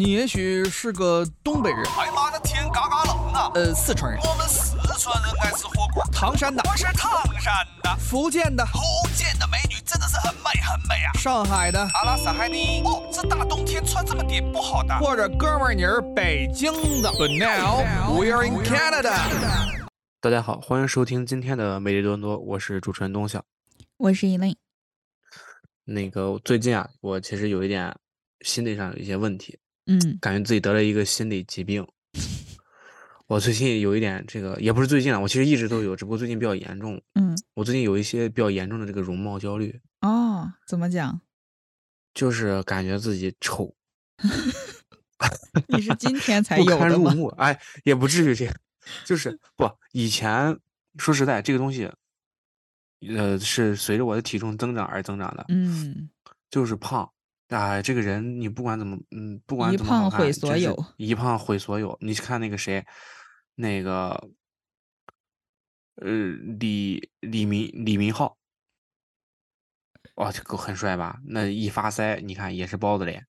你也许是个东北人，哎妈的天嘎嘎冷啊！呃，四川人，我们四川人爱吃火锅。唐山的，我是唐山的，福建的，福建的美女真的是很美很美啊！上海的，阿拉斯海尼。哦，这大冬天穿这么点不好的。或者哥们儿你是北京的。But now we are in Canada。大家好，欢迎收听今天的美丽多伦多，我是主持人东晓。我是 Elaine。那个最近啊，我其实有一点心理上有一些问题，嗯感觉自己得了一个心理疾病。我最近有一点这个，也不是最近了，我其实一直都有，只不过最近比较严重。嗯，我最近有一些比较严重的这个容貌焦虑，哦，怎么讲？就是感觉自己丑，你是今天才不有的入目。哎，也不至于这样，就是不以前说实在，这个东西，呃，是随着我的体重增长而增长的。嗯，就是胖，哎，这个人你不管怎么，嗯，不管一怎么好看，胖毁所有一胖毁所有。你去看那个谁，那个，呃，李李明李明浩，哇，这个很帅吧？那一发腮，你看也是包子脸，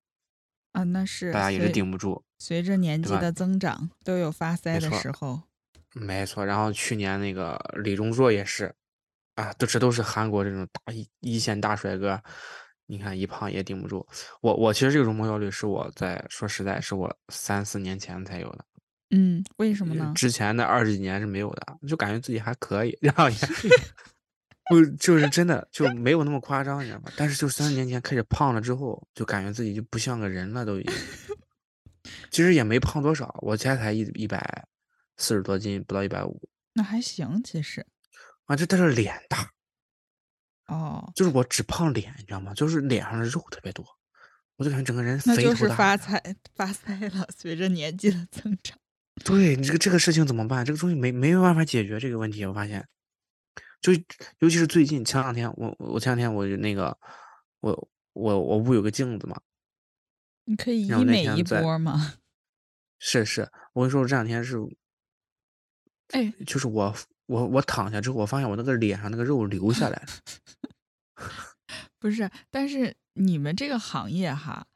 啊，那是大家也是顶不住。随着年纪的增长，都有发腮的时候。没错，然后去年那个李钟硕也是，啊，都这都是韩国这种大一一线大帅哥，你看一胖也顶不住。我我其实这个容貌焦虑是我在说实在是我三四年前才有的，嗯，为什么呢？之前的二十几年是没有的，就感觉自己还可以，然后也不就是真的就没有那么夸张，你知道吗？但是就三四年前开始胖了之后，就感觉自己就不像个人了，都已经。其实也没胖多少，我现在才一一百四十多斤，不到一百五。那还行，其实。啊，这但是脸大，哦，就是我只胖脸，你知道吗？就是脸上的肉特别多，我就感觉整个人那就是肥头大发财发腮了，随着年纪的增长。对你这个这个事情怎么办？这个东西没没有办法解决这个问题，我发现，就尤其是最近前两天，我我前两天我就那个，我我我屋有个镜子嘛，你可以医美一波吗？是是，我跟你说，我这两天是，哎，就是我我我躺下之后，我发现我那个脸上那个肉流下来了，不是，但是你们这个行业哈，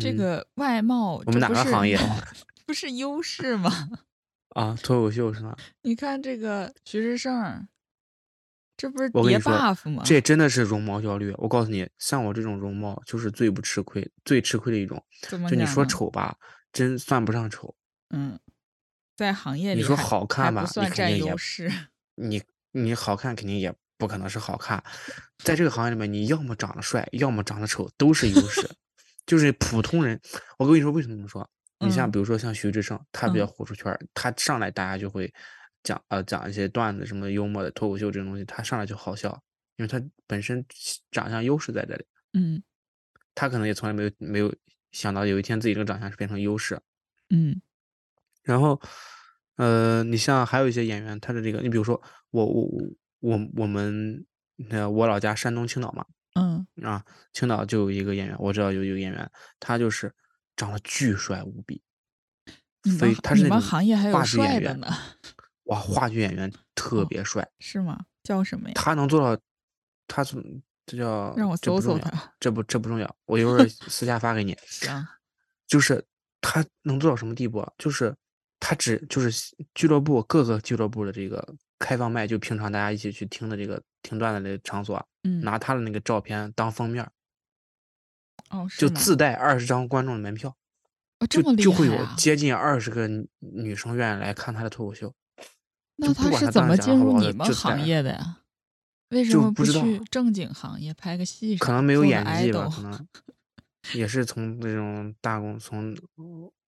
这嗯个外貌，我们哪个行业 不是优势吗？啊？脱口秀是吗？你看这个徐志胜，这不是叠 buff 吗？这真的是容貌焦虑。我告诉你，像我这种容貌，就是最不吃亏、最吃亏的一种。怎么就你说，丑吧，真算不上丑。嗯，在行业里你说好看吧，不你算占肯定也优势。你你好看肯定也不可能是好看，在这个行业里面，你要么长得帅，要么长得丑，都是优势。就是普通人，我跟你说为什么这么说？你像嗯比如说像徐志胜，他比较嗯火出圈儿，他上来大家就会讲呃讲一些段子，什么幽默的脱口秀这种东西，他上来就好笑，因为他本身长相优势在这里。嗯他可能也从来没有没有想到有一天自己这个长相是变成优势。嗯然后，呃，你像还有一些演员，他的这个，你比如说我我我我们呃我老家山东青岛嘛，嗯，啊，青岛就有一个演员，我知道有一个演员，他就是长得巨帅无比，你们非行你们他是那种行业还有帅的员，呢，哇，话剧演员特哦别帅，是吗？叫什么呀？他能做到，他是这叫让我搜搜他。这不这不重要，我一会儿 私下发给你。行，就是他能做到什么地步啊？就是他只就是俱乐部各个俱乐部的这个开放麦，就平常大家一起去听的这个听段子的场所啊，嗯，拿他的那个照片当封面儿，哦，是？就自带二十张观众的门票，哦，这就就会有！接近二十个女女生愿意来看他的脱口秀。那他是怎么进入你们行业的呀？为什就么不知道去正经行业拍个戏可能没有演技吧，可能 也是从那种大公从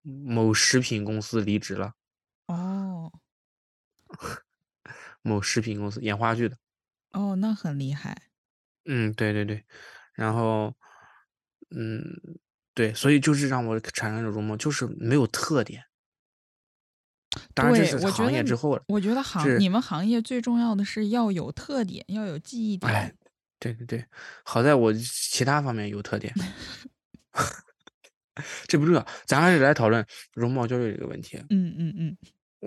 某食品公司离职了，哦 某食品公司演话剧的。哦，那很厉害。嗯，对对对，然后，嗯，对，所以就是让我产生一种容貌，就是没有特点。当然这，是行业之后了，我觉得行你们行业最重要的是要有特点，要有记忆点。哎，对对对，好在我其他方面有特点，这不重要，咱还是来讨论容貌焦虑这个问题。嗯嗯嗯，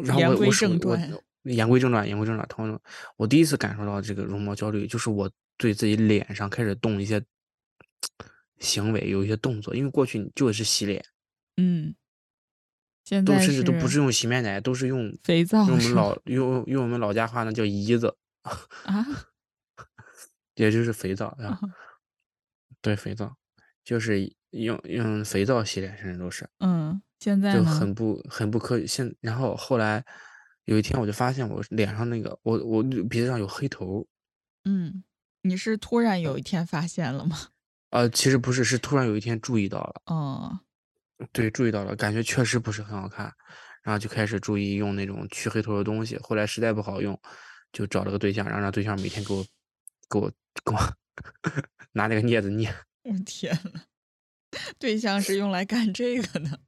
然后言归我我首我正传言归正传，言归正传，讨论我第一次感受到这个容貌焦虑，就是我对自己脸上开始动一些行为，有一些动作，因为过去你就是洗脸，嗯，现在都甚至都不是是用洗面奶，都是用肥皂用我们？老用用我们老家话那叫姨子，啊，也就是肥皂啊，啊对，肥皂就是用用肥皂洗脸，甚至都是。嗯，现在就？很不很不科学现，然后后来有一天我就发现我脸上那个我我鼻子上有黑头，嗯，你是突然有一天发现了吗？呃，其实不是，是突然有一天注意到了，哦，对，注意到了，感觉确实不是很好看，然后就开始注意用那种去黑头的东西，后来实在不好用，就找了个对象，然后让对象每天给我给我给我 拿那个镊子捏我天呐，对象是用来干这个的，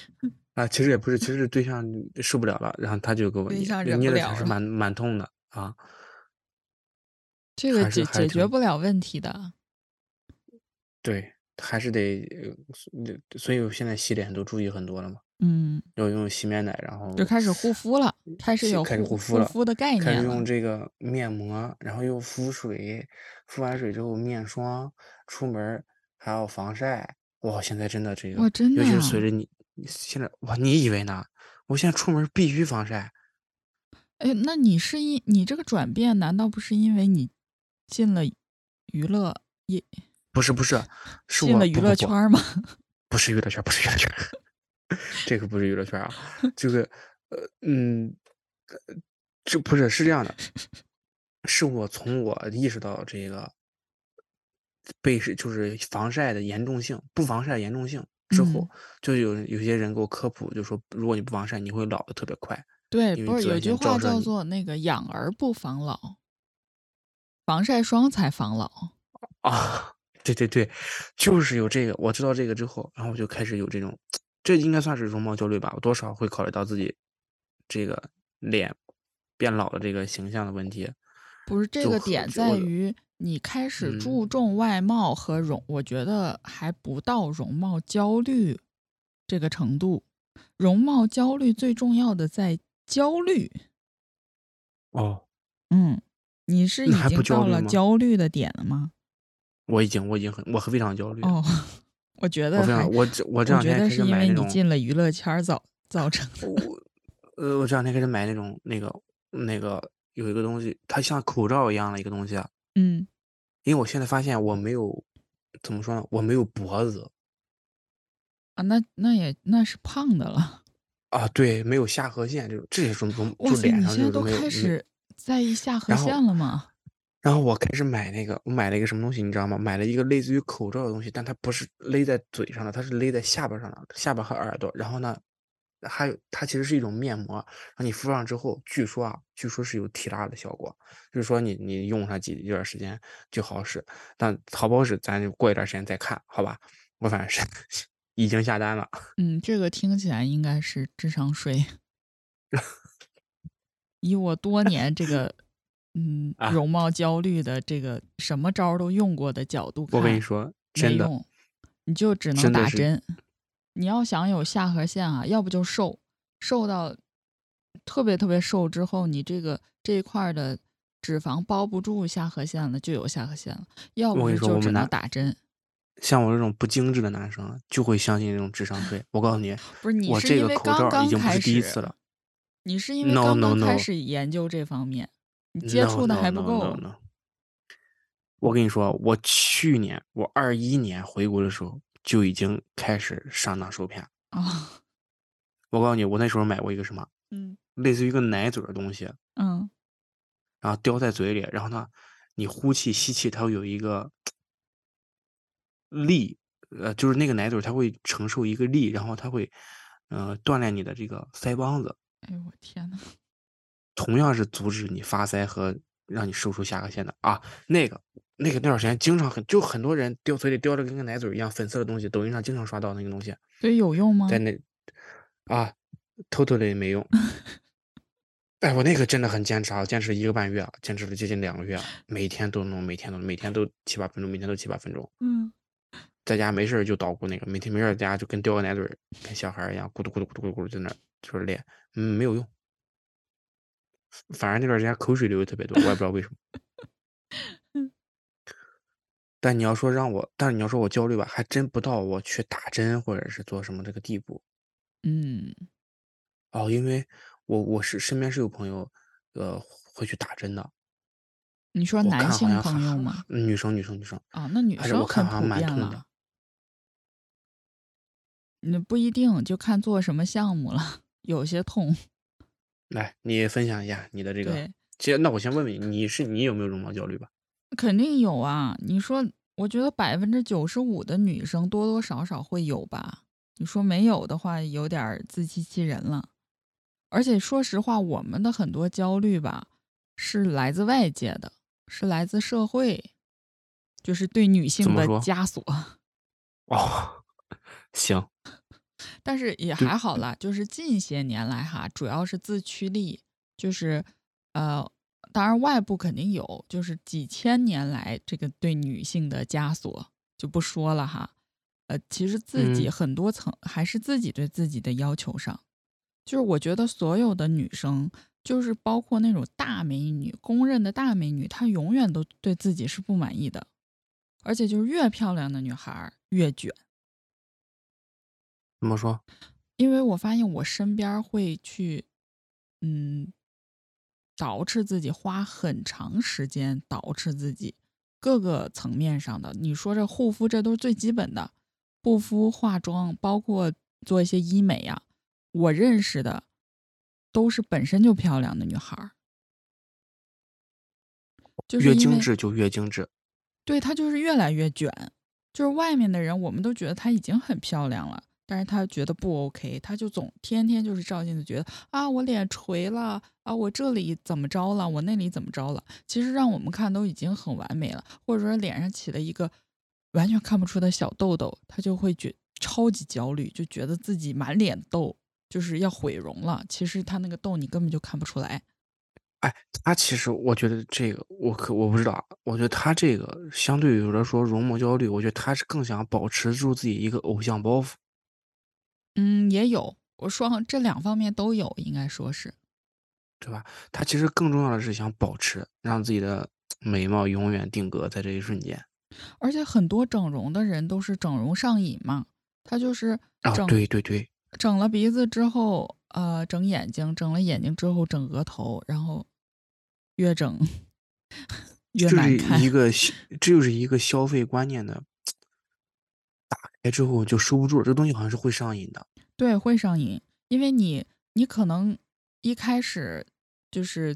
啊，其实也不是，其实是对象受不了了，然后他就给我捏，对象忍捏的还是蛮蛮痛的啊，这个解解决不了问题的。对，还是得，呃所以我现在洗脸都注意很多了嘛，嗯，要用洗面奶，然后就开始护肤了，开始有开始护护肤了，护肤的概念开始。用这个面膜，然后又敷水，敷完水之后面霜，出门还要防晒。哇，现在真的这哇，个，真的尤其是随？着你你现在，哇，你以为呢？我现在出门必须防晒。哎，那你是因你这个转变，难道不是因为你进了娱乐业，不是不是，是进了娱乐圈儿吗？不是娱乐圈儿，不是娱乐圈儿，这个不是娱乐圈儿啊，这个呃嗯，呃这不是是这样的，是我从我意识到这个被是就是防晒的严重性，不防晒严重性之后，嗯，就有有些人给我科普，就说如果你不防晒，你会老的特别快，对，不是有句话叫做那个养儿不防老，防晒霜才防老。啊。对对对，就是有这个，我知道这个之后，然后我就开始有这种，这应该算是容貌焦虑吧，我多少会考虑到自己这个脸变老的这个形象的问题，不是这个点在于你开始嗯注重外貌和容，我觉得还不到容貌焦虑这个程度。容貌焦虑最重要的在焦虑。哦，嗯，你是已经到了焦虑的点了吗？我已经我已经很我非常焦虑，哦，我觉得我这我这两天开始得是因为你进了娱乐圈儿造造成的。我呃我这两天开始买那种那个那个有一个东西，它像口罩一样的一个东西啊，嗯，因为我现在发现我没有怎么说呢，我没有脖子啊，那那也那是胖的了。啊，对，没有下颌线这种，这也是容哇塞，就脸上就是没有现在都开，始在意下颌线了吗？然后我开始买那个，我买了一个什么东西，你知道吗？买了一个类似于口罩的东西，但它不是勒在嘴上的，它是勒在下巴上的，下巴和耳朵。然后呢，还有它其实是一种面膜，然后你敷上之后，据说啊，据说是有提拉的效果，就是说你你用上几一段时间就好使。但好不好使，咱就过一段时间再看，好吧？我反正是 已经下单了。嗯，这个听起来应该是智商税。以我多年这个嗯 啊，容貌焦虑的这个什么招儿都用过的角度我跟你，说，真的，你就只能打针。你要想有下颌线啊，要不就瘦，瘦到特别特别瘦之后，你这个这一块儿的脂肪包不住下颌线了，就有下颌线了；要不就只能打针。像我这种不精致的男生啊就会相信这种智商 税。我告诉你，不是你是因为个刚刚开已经不是第一始，次了。你是因为刚刚开始研究这方面，你接触的还不够。我跟你说，我去年我二一年回国的时候就已经开始上当受骗。啊，我告诉你，我那时候买过一个什么，嗯类似于一个奶嘴的东西，嗯然后叼在嘴里，然后呢，你呼气吸气，它会有一个力，呃，就是那个奶嘴它会承受一个力，然后它会，呃，锻炼你的这个腮帮子，哎呦我天呐，同样是阻止你发腮和让你瘦出下颌线的啊。那个那个那段时间经常很就很多人叼嘴里叼着跟个奶嘴儿一样粉色的东西，抖音上经常刷到那个东西，所以有用吗？在那啊，totally 没用。哎，我那个真的很坚持啊，坚持一个半月啊，坚持了接近两个月啊，每天都弄，每天都弄每天都七八分钟，每天都七八分钟，嗯，在家没事儿就捣鼓那个，每天没事儿在家就跟叼个奶嘴儿，跟小孩儿一样，咕嘟咕嘟咕嘟咕嘟在那儿就是练，嗯，没有用。反正那段时间口水流的特别多，我也不知道为什么。但你要说让我，但是你要说我焦虑吧，还真不到我去打针或者是做什么这个地步。嗯哦，因为我我是身边是有朋友，呃，会去打针的。你说男性朋友吗？女生女生女生，啊，那女还是生我看好像蛮痛的。了。那不一定，就看做什么项目了，有些痛。来，你分享一下你的这个。对，其实那我先问问你，你是你有没有容貌焦虑吧？肯定有啊。你说，我觉得百分之九十五的女生多多少少会有吧。你说没有的话，有点儿自欺欺人了。而且说实话，我们的很多焦虑吧，是来自外界的，是来自社会，就是对女性的枷锁。哦，行，但是也还好啦，就是近些年来哈，主要是自驱力，就是呃，当然外部肯定有，就是几千年来这个对女性的枷锁就不说了哈。呃，其实自己嗯很多层还是自己对自己的要求上，就是我觉得所有的女生，就是包括那种大美女，公认的大美女，她永远都对自己是不满意的，而且就是越漂亮的女孩儿越卷。怎么说？因为我发现我身边会去，嗯，捯饬自己，花很长时间捯饬自己，各个层面上的。你说这护肤，这都是最基本的，护肤、化妆，包括做一些医美呀、我认识的都是本身就漂亮的女孩儿，就是越精致就越精致。对她就是越来越卷，就是外面的人我们都觉得她已经很漂亮了，但是她觉得不 OK，她就总天天就是照镜子，觉得啊我脸垂了啊我这里怎么着了，我那里怎么着了。其实让我们看都已经很完美了，或者说脸上起了一个完全看不出的小痘痘，她就会觉超级焦虑，就觉得自己满脸痘，就是要毁容了。其实她那个痘你根本就看不出来。哎，他其实我觉得这个我可我不知道，我觉得他这个相对于来说容貌焦虑，我觉得他是更想保持住自己一个偶像包袱。嗯，也有，我说这两方面都有，应该说是。对吧？他其实更重要的是想保持，让自己的美貌永远定格在这一瞬间。而且很多整容的人都是整容上瘾嘛，他就是啊，整、对对对，整了鼻子之后，呃，整眼睛，整了眼睛之后整额头，然后越整 越难看。是一个，这就是一个消费观念的打开之后就收不住，这东西好像是会上瘾的。对，会上瘾，因为你你可能一开始就是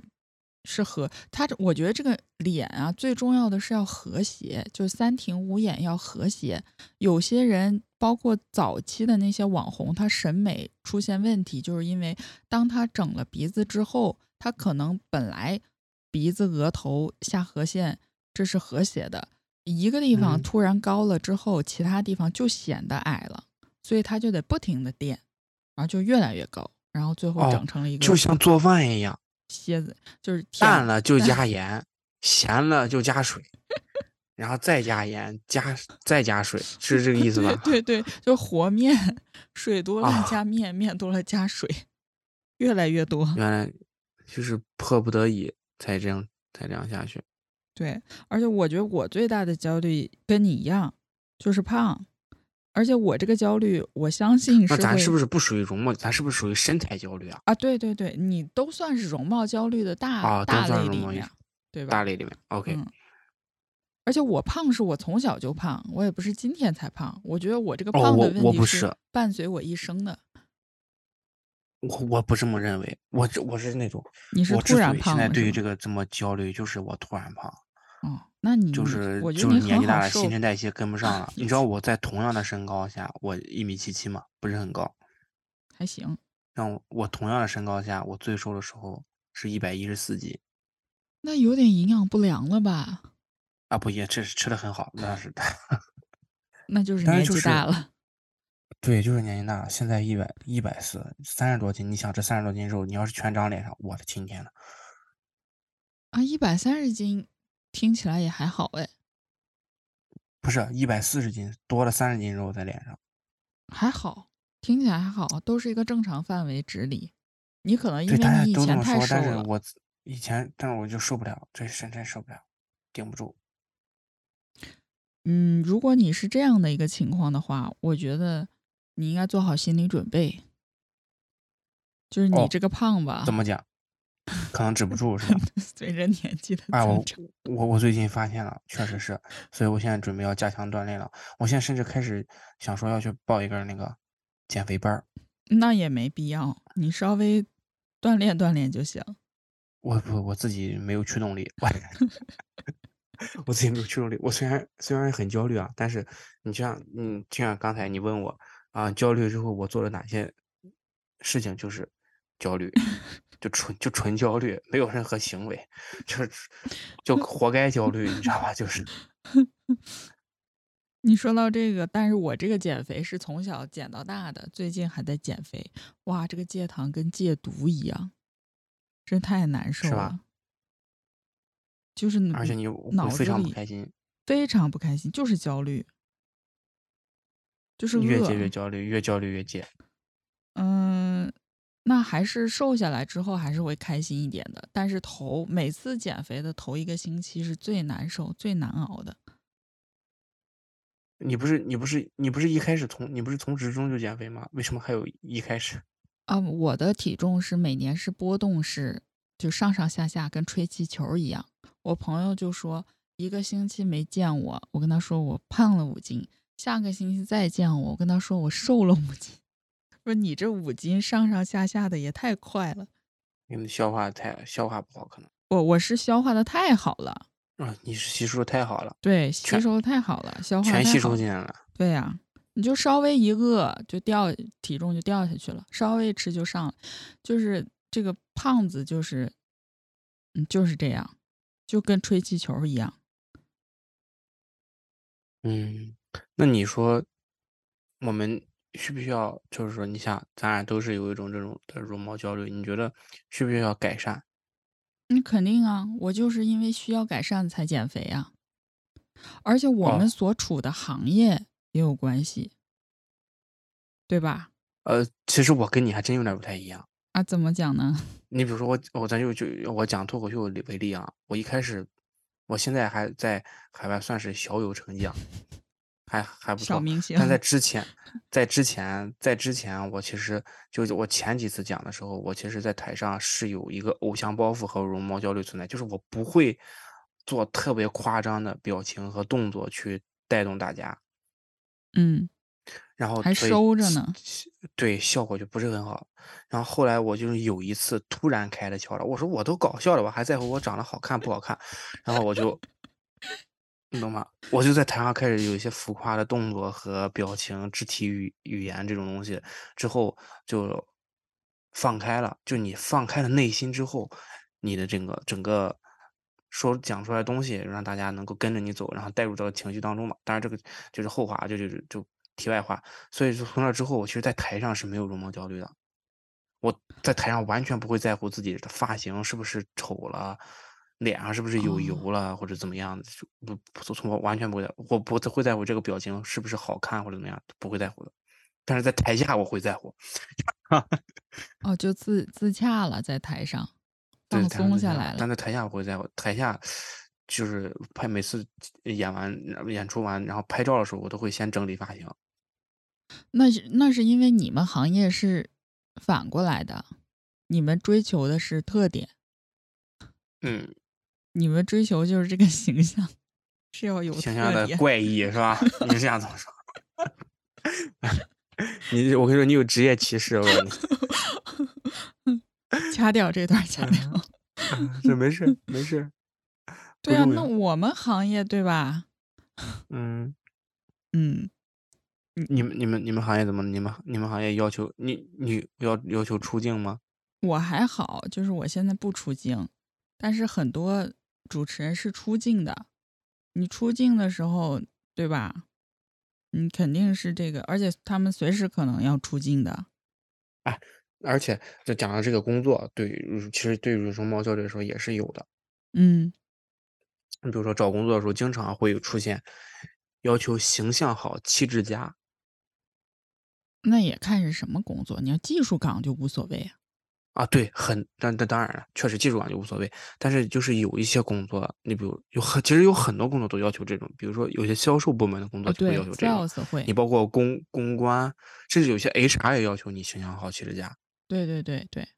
是和他这，我觉得这个脸啊，最重要的是要和谐，就三庭五眼要和谐。有些人，包括早期的那些网红，他审美出现问题，就是因为当他整了鼻子之后，他可能本来鼻子、额头、下颌线这是和谐的，一个地方嗯突然高了之后，其他地方就显得矮了。所以它就得不停的垫，然后就越来越高，然后最后哦整成了一个就像做饭一样，蝎子，就是淡了就加盐，咸了就加水，然后再加盐，加再加水，是这个意思吧？对对对，就和面，水多了啊加面，面多了加水，越来越多。原来就是迫不得已才这样才这样下去。对，而且我觉得我最大的焦虑跟你一样，就是胖。而且我这个焦虑，我相信是那咱是不是不属于容貌？咱是不是属于身材焦虑啊？啊？对对对，你都算是容貌焦虑的大、啊都大算容貌类里面，对吧？大类里面，OK，、嗯而且我胖是我从小就胖，我也不是今天才胖。我觉得我这个胖的问题我不是伴随我一生的。我我不这么认为，我这我是那种，你是突然胖现在对于这个这么焦虑，就是我突然胖，哦，那你你就是我觉得你就是年纪大了，新陈代谢跟不上了。你知道我在同样的身高下，我一米七七嘛，不是很高。还行。让我我同样的身高下，我最瘦的时候是一百一十四斤那有点营养不良了吧？啊，不也吃吃的很好，那是的。那就是年纪大了。对，就是年纪大了，现在一百一百四，三十多斤。你想这三十多斤肉，你要是全长脸上，我的亲天呐！啊，一百三十斤听起来也还好哎，不是一百四十斤，多了三十斤肉在脸上。还好，听起来还好，都是一个正常范围值里。你可能因为你以前都这么说，太瘦了，但是我以前，但是我就受不了，这身材受不了，顶不住。嗯，如果你是这样的一个情况的话，我觉得你应该做好心理准备，就是你哦这个胖吧，怎么讲？可能止不住是吧？随着年纪的哎，我我我最近发现了，确实是，所以我现在准备要加强锻炼了。我现在甚至开始想说要去报一个那个减肥班儿。那也没必要，你稍微锻炼锻炼就行。我不，我自己没有驱动力，我 我自己没有驱动力。我虽然虽然很焦虑啊，但是你就像嗯，就像刚才你问我啊，焦虑之后我做了哪些事情，就是焦虑，就纯就纯焦虑，没有任何行为，就是就活该焦虑，你知道吧？就是 你说到这个，但是我这个减肥是从小减到大的，最近还在减肥。哇，这个戒糖跟戒毒一样，真太难受是吧了。就是而且你你脑子会非常不里开心，非常不开心，就是焦虑，就是越戒越。焦虑，越焦虑越戒。嗯，那还是瘦下来之后还是会开心一点的。但是头每次减肥的头一个星期是最难受、最难熬的。你不是你不是你不是一开始从你不是从职中就减肥吗？为什么还有一开始？啊，我的体重是每年是波动式，就上上下下，跟吹气球一样。我朋友就说，一个星期没见我，我跟他说我胖了五斤，下个星期再见我，我跟他说我瘦了五斤。说你这五斤上上下下的也太快了，你们消化太消化不好，可能。我我是消化的太好了，啊，你是吸收的太好了，对，吸收的太好了，消化全吸收进来了。对呀、你就稍微一饿就掉体重就掉下去了，稍微吃就上了，就是这个胖子就是，嗯，就是这样，就跟吹气球一样。嗯，那你说，我们需不需要，就是说，你想，咱俩都是有一种这种的容貌焦虑，你觉得需不需要改善？你肯定啊，我就是因为需要改善才减肥啊，而且我们哦所处的行业也有关系，对吧？呃，其实我跟你还真有点不太一样。啊，怎么讲呢？你比如说我，我咱就就我讲脱口秀为例啊，我一开始，我现在还在海外算是小有成绩啊，还还不错。小明星但在之前，在之前，在之前，我其实就是我前几次讲的时候，我其实在台上是有一个偶像包袱和容貌焦虑存在，就是我不会做特别夸张的表情和动作去带动大家，嗯，然后还收着呢对，效果就不是很好。然后后来我就是有一次突然开了窍了，我说我都搞笑了，我还在乎我长得好看不好看，然后我就，你懂吗？我就在台上开始有一些浮夸的动作和表情、肢体语语言这种东西，之后就放开了。就你放开了内心之后，你的这个整个说讲出来的东西，让大家能够跟着你走，然后带入到情绪当中嘛。当然这个就是后话，就就就就题外话。所以说从那之后，我其实在台上是没有容貌焦虑的。我在台上完全不会在乎自己的发型是不是丑了，脸上是不是有哦油了、或者怎么样的，就不不从我完全不会在，我不会在乎这个表情是不是好看或者怎么样，不会在乎的。但是在台下我会在乎，哦，就自自洽了，在台上，放松下来了但。在台下我会在乎，台下就是拍每次演完演出完，然后拍照的时候，我都会先整理发型。那是那是因为你们行业是反过来的，你们追求的是特点，嗯，你们追求就是这个形象是要有形象。的怪异是吧？你是这样怎么说？你我跟你说，你有职业歧视，我。掐掉这段，掐掉。这没事没事。对啊，那我们行业对吧？嗯，嗯，你们你们你们行业怎么？你们你们行业要求你你要要求出镜吗？我还好，就是我现在不出镜，但是很多主持人是出镜的。你出镜的时候，对吧？你肯定是这个，而且他们随时可能要出镜的。哎而且就讲到这个工作，对其实对于容貌焦虑来说也是有的。嗯，你比如说找工作的时候，经常会有出现要求形象好、气质佳。那也看是什么工作。你要技术岗就无所谓啊。啊，对，很，但但当然了，确实技术岗就无所谓。但是就是有一些工作，你比如有很，其实有很多工作都要求这种，比如说有些销售部门的工作就会要求这种，，sales 会。你，包括公公关，甚至有些 HR 也要求你形象好、气质佳，对对对对，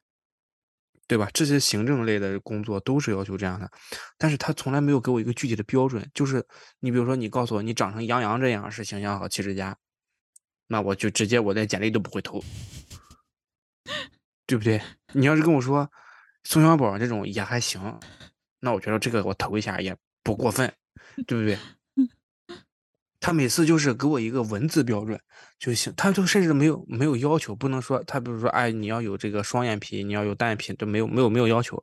对吧？这些行政类的工作都是要求这样的，但是他从来没有给我一个具体的标准，就是你比如说你告诉我你长成杨洋这样是形象好、气质佳，那我就直接我连简历都不会投，对不对？你要是跟我说宋小宝这种也还行，那我觉得这个我投一下也不过分，对不对？他每次就是给我一个文字标准就行，他就甚至没有没有要求，不能说他比如说哎你要有这个双眼皮，你要有单眼皮，都没有没有没有要求，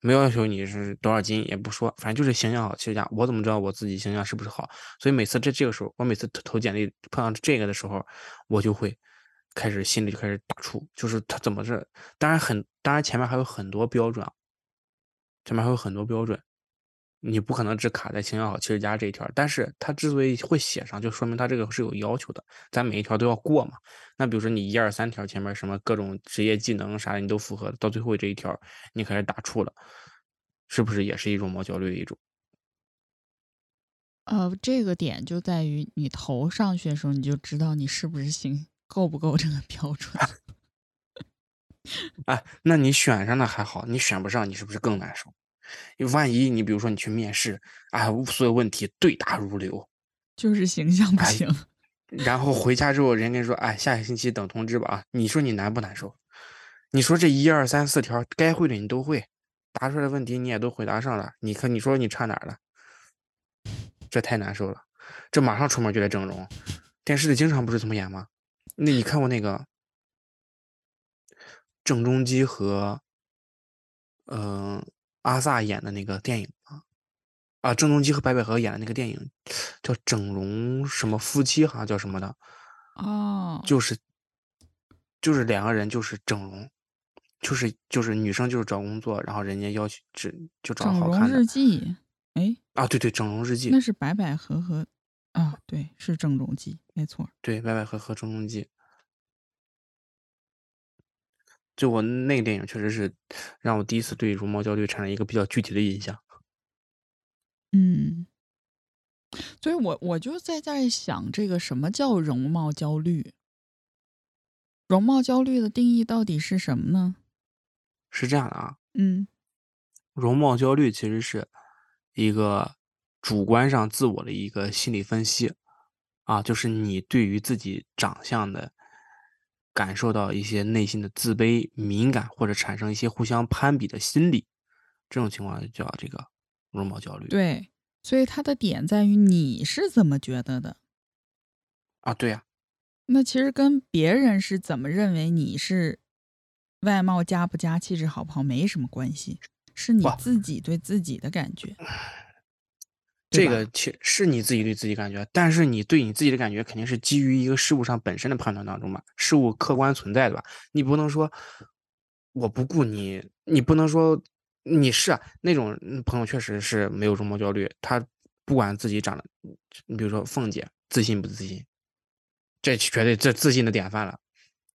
没有要求你是多少斤也不说，反正就是形象好，气质佳。我怎么知道我自己形象是不是好？所以每次这这个时候，我每次投投简历碰到这个的时候，我就会开始心里就开始打怵，就是他怎么是？当然很当然前面还有很多标准啊，前面还有很多标准。你不可能只卡在形象好、气质佳这一条，但是他之所以会写上，就说明他这个是有要求的，咱每一条都要过嘛。那比如说你一二三条前面什么各种职业技能啥的你都符合，到最后这一条你开始打怵了，是不是也是一种毛焦虑的一种？呃，这个点就在于你投上去的时候，你就知道你是不是行够不够这个标准。哎，那你选上了还好，你选不上，你是不是更难受？万一你比如说你去面试，哎，所有问题对答如流，就是形象不哎行。然后回家之后，人家说，哎，下个星期等通知吧啊，你说你难不难受？你说这一二三四条该会的你都会，答出来的问题你也都回答上了，你看你说你差哪儿了？这太难受了，这马上出门就得整容，电视里经常不是这么演吗？那你看过那个郑中基和嗯、呃、阿 sa 演的那个电影吗？啊，郑中基和白百合演的那个电影叫《整容什么夫妻》，好像叫什么的，哦，就是就是两个人就是整容，就是就是女生就是找工作，然后人家要求只就找好看的日记，哎，啊，对对，整容日记。那，是白百合和啊，对，是郑中基，没错。对，白百合和郑中基。就我那个电影确实是让我第一次对容貌焦虑产生一个比较具体的印象。嗯，所以我我就在在想，这个什么叫容貌焦虑？容貌焦虑的定义到底是什么呢？是这样的啊，嗯容貌焦虑其实是一个主观上自我的一个心理分析啊，就是你对于自己长相的感受到一些内心的自卑、敏感，或者产生一些互相攀比的心理，这种情况就叫这个容貌焦虑。对，所以它的点在于你是怎么觉得的。啊，对呀、那其实跟别人是怎么认为你是外貌佳不佳、气质好不好没什么关系，是你自己对自己的感觉。这个其是你自己对自己感觉，但是你对你自己的感觉肯定是基于一个事物上本身的判断当中嘛，事物客观存在的吧？你不能说我不顾你，你不能说你是啊那种嗯朋友确实是没有容貌焦虑，他不管自己长得，你比如说凤姐自信不自信，这绝对这自信的典范了，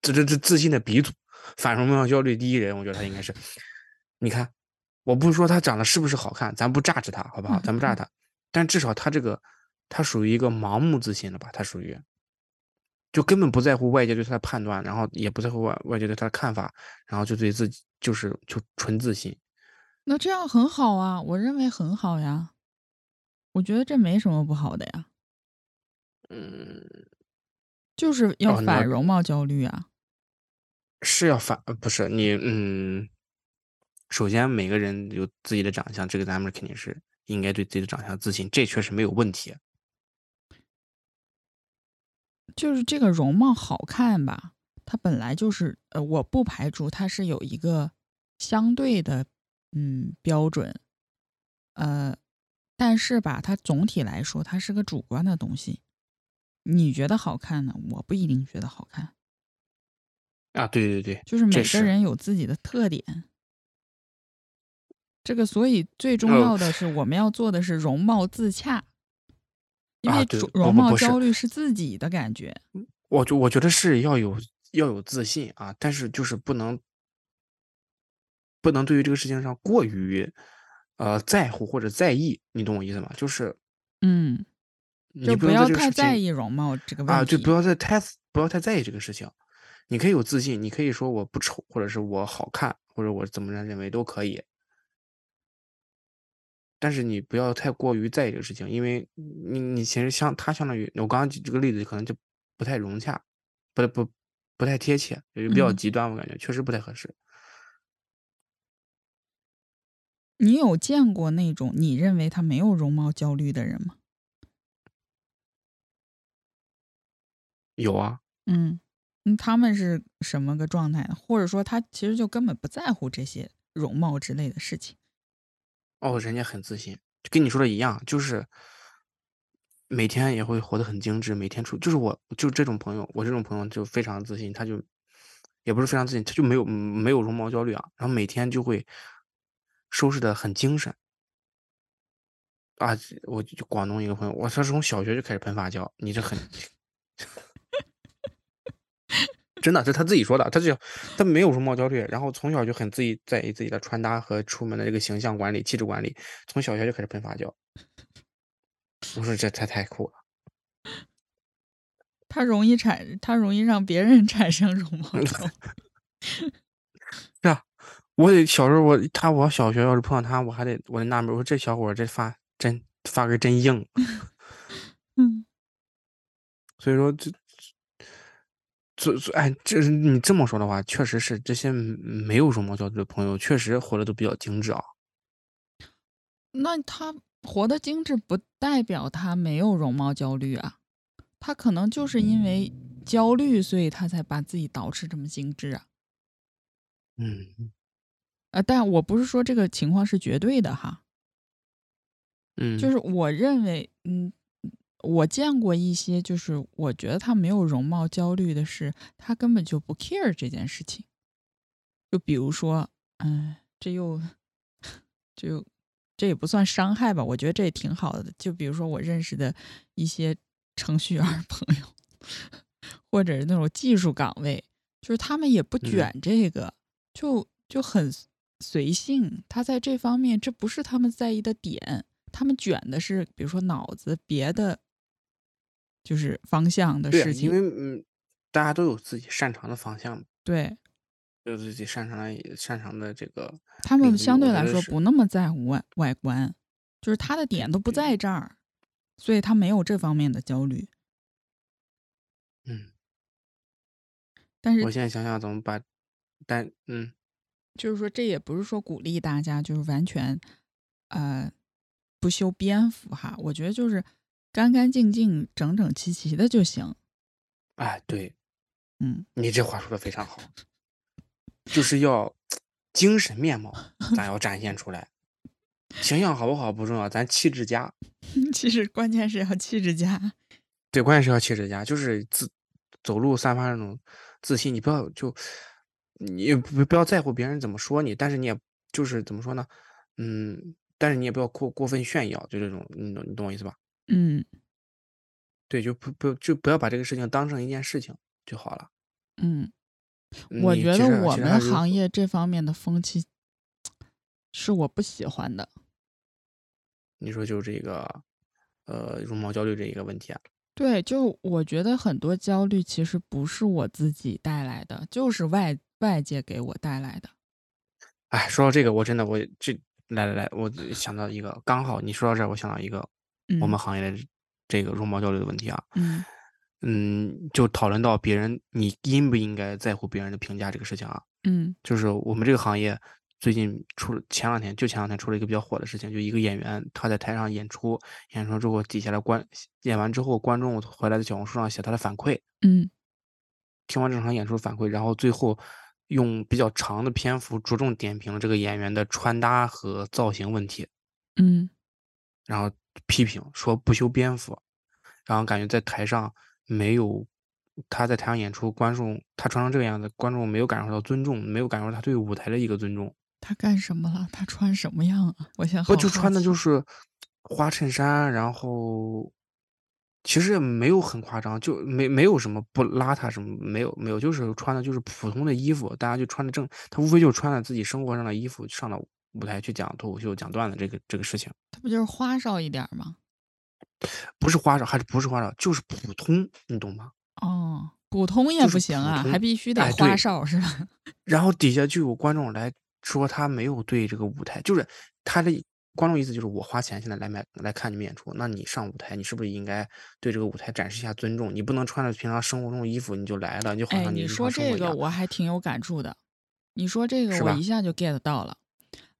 这这这自信的鼻祖，反容貌焦虑第一人，我觉得他应该是，你看。我不是说他长得是不是好看，咱不榨制他，好不好？咱不榨他，但至少他这个，他属于一个盲目自信了吧？他属于，就根本不在乎外界对他的判断，然后也不在乎外外界对他的看法，然后就对自己就是就纯自信。那这样很好啊，我认为很好呀。我觉得这没什么不好的呀，嗯，就是要反容貌焦虑啊。是要反，呃不是你，嗯，首先每个人有自己的长相，这个咱们肯定是应该对自己的长相自信，这确实没有问题。就是这个容貌好看吧，它本来就是呃，我不排除它是有一个相对的嗯标准，呃，但是吧，它总体来说它是个主观的东西。你觉得好看呢，我不一定觉得好看。啊，对对对，就是每个人有自己的特点。这个，所以最重呃要的是，我们要做的是容貌自洽，因为容貌焦虑是自己的感觉。我就我觉得是要有要有自信啊，但是就是不能不能对于这个事情上过于呃在乎或者在意，你懂我意思吗？就是嗯，你就不要太在意容貌这个啊，问对，不。要再太不要太在意这个事情。你可以有自信，你可以说我不丑，或者是我好看，或者我怎么样认为都可以。但是你不要太过于在意这个事情，因为你你其实相他相当于我刚刚举这个例子可能就不太融洽，不不不太贴切，也比较嗯极端，我感觉确实不太合适。你有见过那种你认为他没有容貌焦虑的人吗？有啊，嗯，嗯，他们是什么个状态呢？或者说他其实就根本不在乎这些容貌之类的事情。哦，人家很自信，跟你说的一样，就是每天也会活得很精致，每天出就是我就这种朋友，我这种朋友就非常自信，他就也不是非常自信，他就没有没有容貌焦虑啊，然后每天就会收拾的很精神啊。我广东一个朋友，我他从小学就开始喷发胶，你这很真的，是他自己说的，他就他没有容貌焦虑，然后从小就很自己在意自己的穿搭和出门的这个形象管理、气质管理，从小学就开始喷发胶。我说这太太酷了，他容易产，他容易让别人 产生容貌焦虑。是啊，我得小时候我他我小学要是碰到他，我还得我得纳闷，我说这小伙这发真发根真硬，嗯，所以说这。所所哎，这是你这么说的话，确实是这些没有容貌焦虑的朋友，确实活得都比较精致啊。那他活得精致，不代表他没有容貌焦虑啊。他可能就是因为焦虑，所以他才把自己捯饬这么精致啊。嗯呃，但我不是说这个情况是绝对的哈，嗯，就是我认为，嗯，我见过一些，就是我觉得他没有容貌焦虑的是，他根本就不 care 这件事情。就比如说，嗯，这又 这又这也不算伤害吧？我觉得这也挺好的。就比如说我认识的一些程序员朋友，或者是那种技术岗位，就是他们也不嗯卷这个，就就很随性。他在这方面，这不是他们在意的点。他们卷的是，比如说脑子别的，就是方向的事情。因为嗯，大家都有自己擅长的方向，对有自己擅长的擅长的这个他们，相对来说不那么在乎外外观，就是他的点都不在这儿，所以他没有这方面的焦虑。嗯，但是我现在想想怎么把，但嗯就是说，这也不是说鼓励大家就是完全，呃，不修边幅哈。我觉得就是干干净净、整整齐齐的就行。哎，对嗯，你这话说的非常好，就是要精神面貌咱要展现出来，形象好不好不重要，咱气质佳。其实关键是要气质佳。对，关键是要气质佳，就是自走路散发那种自信，你不要就你也不不要在乎别人怎么说你，但是你也就是怎么说呢，嗯，但是你也不要过过分炫耀，就这种，你懂你懂我意思吧？嗯对，就不不就不要把这个事情当成一件事情就好了。嗯，我觉得我们行业这方面的风气是我不喜欢的。你说就是这个呃容貌焦虑这一个问题啊，对，就我觉得很多焦虑其实不是我自己带来的，就是外外界给我带来的。哎，说到这个，我真的我这来来来，我想到一个，刚好你说到这儿，我想到一个我们嗯。行业的这个容貌焦虑的问题啊。嗯。嗯，就讨论到别人，你应不应该在乎别人的评价这个事情啊？嗯。就是我们这个行业最近出了前两天，就前两天出了一个比较火的事情，就一个演员他在台上演出，演出之后底下的观演完之后，观众回来的小红书上写他的反馈，嗯。听完这场演出反馈，然后最后用比较长的篇幅着重点评了这个演员的穿搭和造型问题，嗯。然后批评说不修边幅，然后感觉在台上没有他在台上演出，观众他穿成这个样子，观众没有感受到尊重，没有感受到他对舞台的一个尊重。他干什么了？他穿什么样啊？我想好不就穿的就是花衬衫，然后其实也没有很夸张，就没没有什么不邋遢什么，没有没有，就是穿的就是普通的衣服，大家就穿的正，他无非就穿了自己生活上的衣服上了舞台去讲脱口秀、讲段子这个这个事情，他不就是花哨一点吗？不是花哨，还是不是花哨，就是普通，你懂吗？哦，普通也不行啊，还必须得哎花对哨是吧？然后底下就有观众来说他没有对这个舞台，就是他的观众意思就是我花钱现在来买来看你们演出，那你上舞台，你是不是应该对这个舞台展示一下尊重？你不能穿着平常生活中的衣服你就来了，你就好哎，像你说这个。我还挺有感触的。你说这个我一下就 get 到了。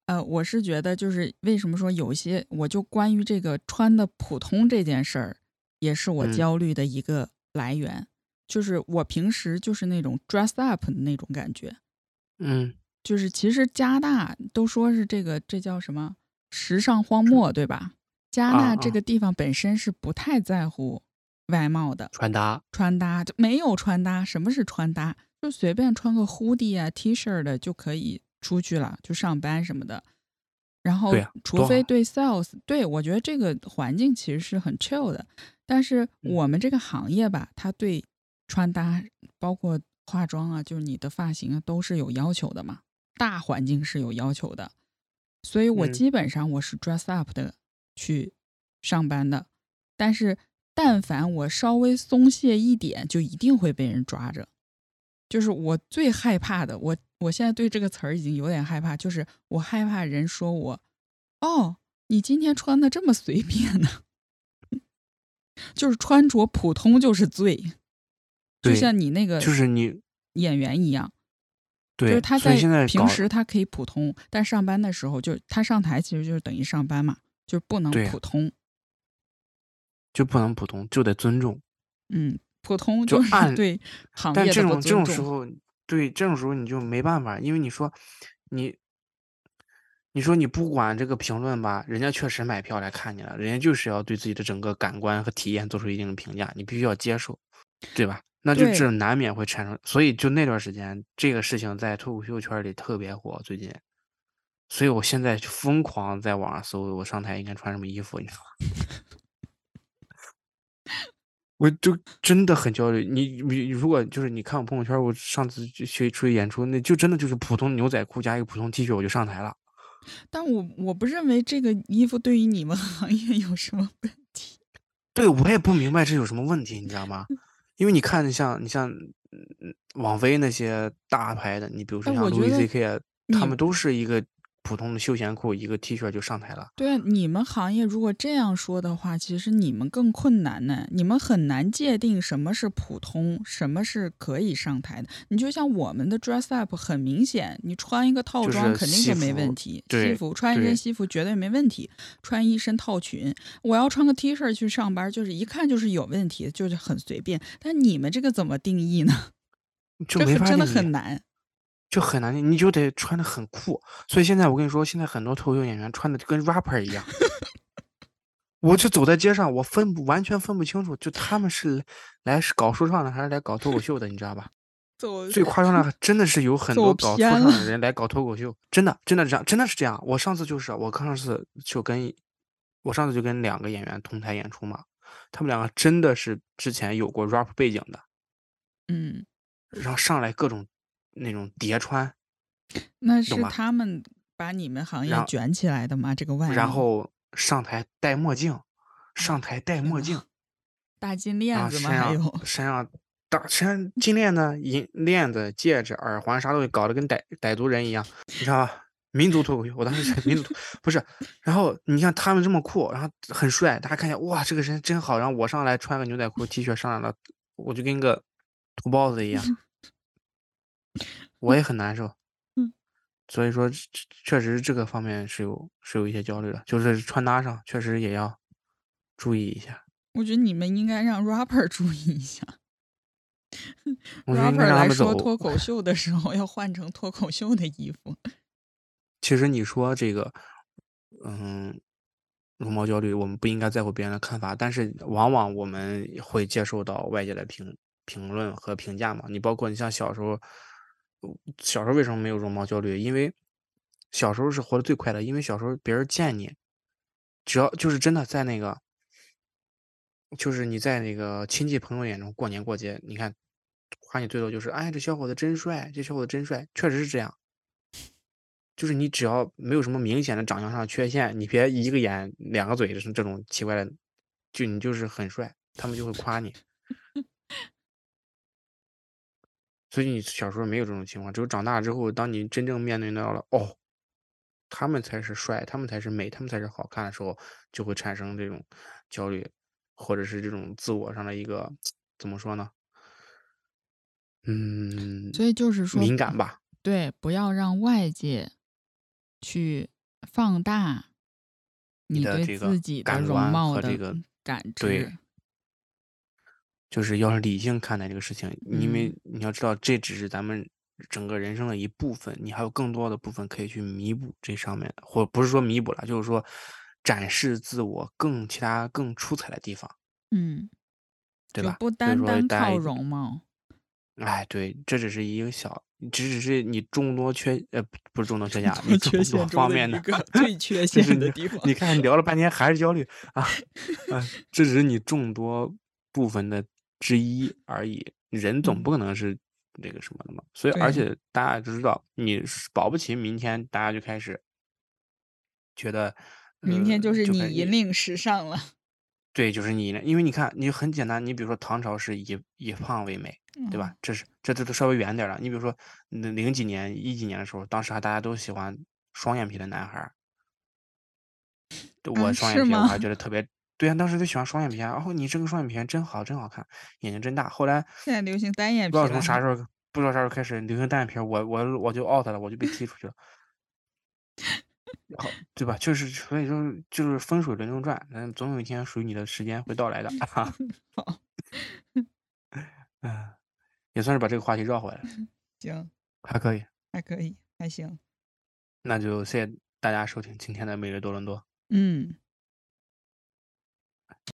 呃，我是觉得就是为什么说有些，我就关于这个穿的普通这件事儿，也是我嗯焦虑的一个来源。就是我平时就是那种 dress up 的那种感觉，嗯，就是其实加拿大都说是这个这叫什么时尚荒漠，对吧？加拿大这个地方本身是不太在乎外貌的，穿搭，穿搭就没有穿搭。什么是穿搭？就随便穿个 hoodie 啊、T 恤的就可以出去了，就上班什么的。然后除非对 sales，对我觉得这个环境其实是很 chill 的。但是嗯我们这个行业吧，它对穿搭，包括化妆啊，就是你的发型啊，都是有要求的嘛。大环境是有要求的，所以我嗯基本上我是 dress up 的去上班的。但是但凡我稍微松懈一点，就一定会被人抓着。就是我最害怕的，我我现在对这个词儿已经有点害怕，就是我害怕人说我，哦，你今天穿的这么随便呢，就是穿着普通就是罪，就像你那个就是你演员一样，对就，是他在平时他可以普通，但上班的时候就他上台其实就是等于上班嘛，就是不能普通，就不能普通，就得尊重。嗯，普通就是 按对行但业的不这种这。种时候，对这种时候你就没办法，因为你说你，你说你不管这个评论吧，人家确实买票来看你了，人家就是要对自己的整个感官和体验做出一定的评价，你必须要接受，对吧？那就对这难免会产生，所以就那段时间，这个事情在脱口秀圈里特别火，最近，所以我现在就疯狂在网上搜我上台应该穿什么衣服，你知道吗？我就真的很焦虑。你你如果就是你看我朋友圈，我上次去去出去演出，那就真的就是普通牛仔裤加一个普通 T 恤我就上台了。但我我不认为这个衣服对于你们 行业有什么问题。对，我也不明白这有什么问题，你知道吗？因为你看像你像嗯网飞那些大牌的，你比如说像路易哎我觉得 C K 啊，他们都是一个普通的休闲裤，一个 T 恤就上台了。对啊，你们行业如果这样说的话，其实你们更困难呢。你们很难界定什么是普通，什么是可以上台的。你就像我们的 dress up，很明显，你穿一个套装肯定西就没问题，西对服穿一身西服绝对没问题，穿一身套裙，我要穿个 T 恤去上班，就是一看就是有问题，就是很随便。但你们这个怎么定义呢？就没这很真的很难。就很难定，你就得穿的很酷。所以现在我跟你说，现在很多脱口秀演员穿的跟 rapper 一样。我就走在街上，我分不完全分不清楚，就他们是来是搞说唱的，还是来搞脱口秀的，你知道吧？最夸张的真的是有 很多搞说唱的人来搞脱口秀，真的真的这样，真的是这样。我上次就是我上次就跟我上次就跟两个演员同台演出嘛，他们两个真的是之前有过 rap 背景的，嗯，然后上来各种那种叠穿，那是他们把你们行业卷起来的吗？这个外貌然后上台戴墨镜，上台戴墨镜，大金链子吗？身还有上身上大身金链子、银链子、戒指、耳环啥东西搞得跟傣傣族人一样，你知道吧？民族脱口秀，我当时是民族脱不是，然后你看他们这么酷，然后很帅，大家看见哇，这个人真好，然后我上来穿个牛仔裤 T 恤上来了，我就跟个土包子一样，我也很难受。嗯所以说，确确实这个方面是有是有一些焦虑的，就是穿搭上确实也要注意一下。我觉得你们应该让 rapper 注意一下，rapper 来。说脱口秀的时候要换成脱口秀的衣服。其实你说这个，嗯，容貌焦虑，我们不应该在乎别人的看法，但是往往我们会接受到外界的评评论和评价嘛。你包括你像小时候，呃小时候为什么没有容貌焦虑？因为小时候是活得最快的，因为小时候别人见你，只要就是真的在那个就是你在那个亲戚朋友眼中过年过节，你看夸你最多就是哎这小伙子真帅，这小伙子真帅，确实是这样。就是你只要没有什么明显的长相上的缺陷，你别一个眼两个嘴这种奇怪的，就你就是很帅，他们就会夸你。所以你小时候没有这种情况，只有长大之后，当你真正面对到了哦，他们才是帅，他们才是美，他们才是好看的时候，就会产生这种焦虑，或者是这种自我上的一个怎么说呢？嗯，所以就是说敏感吧。对，不要让外界去放大你对自己的容貌的和这个感对知。就是要是理性看待这个事情，因为嗯你要知道，这只是咱们整个人生的一部分，你还有更多的部分可以去弥补这上面，或不是说弥补了，就是说展示自我更其他更出彩的地方，嗯，对吧？就不单单靠容貌。哎，对，这只是一个小，只只是你众多缺呃不不是众多缺陷啊，你众多缺陷方面的的一个最缺 陷的地方。你看聊了半天还是焦虑啊 啊，这只是你众多部分的之一而已。人总不可能是那个什么的嘛，所以而且大家都知道，你保不齐明天大家就开始觉得，明天就呃是你引领时尚了。对，就是你呢，因为你看，你很简单，你比如说唐朝是以以胖为美，对吧嗯？这是这这都稍微远点了。你比如说，那零几年、一几年的时候，当时还大家都喜欢双眼皮的男孩儿，我啊双眼皮我还觉得特别，对呀、当时就喜欢双眼皮啊。然后你这个双眼皮真好，真好看，眼睛真大。后来现在流行单眼皮不知道从啥时候，不知道啥时候开始流行单眼皮，我我我就 out 了，我就被踢出去了。好，对吧？就是所以说，就是风水轮流转，嗯，总有一天属于你的时间会到来的。哈。好 嗯，也算是把这个话题绕回来了，行，还可以。还可以，还行。那就谢谢大家收听今天的每日多伦多。嗯。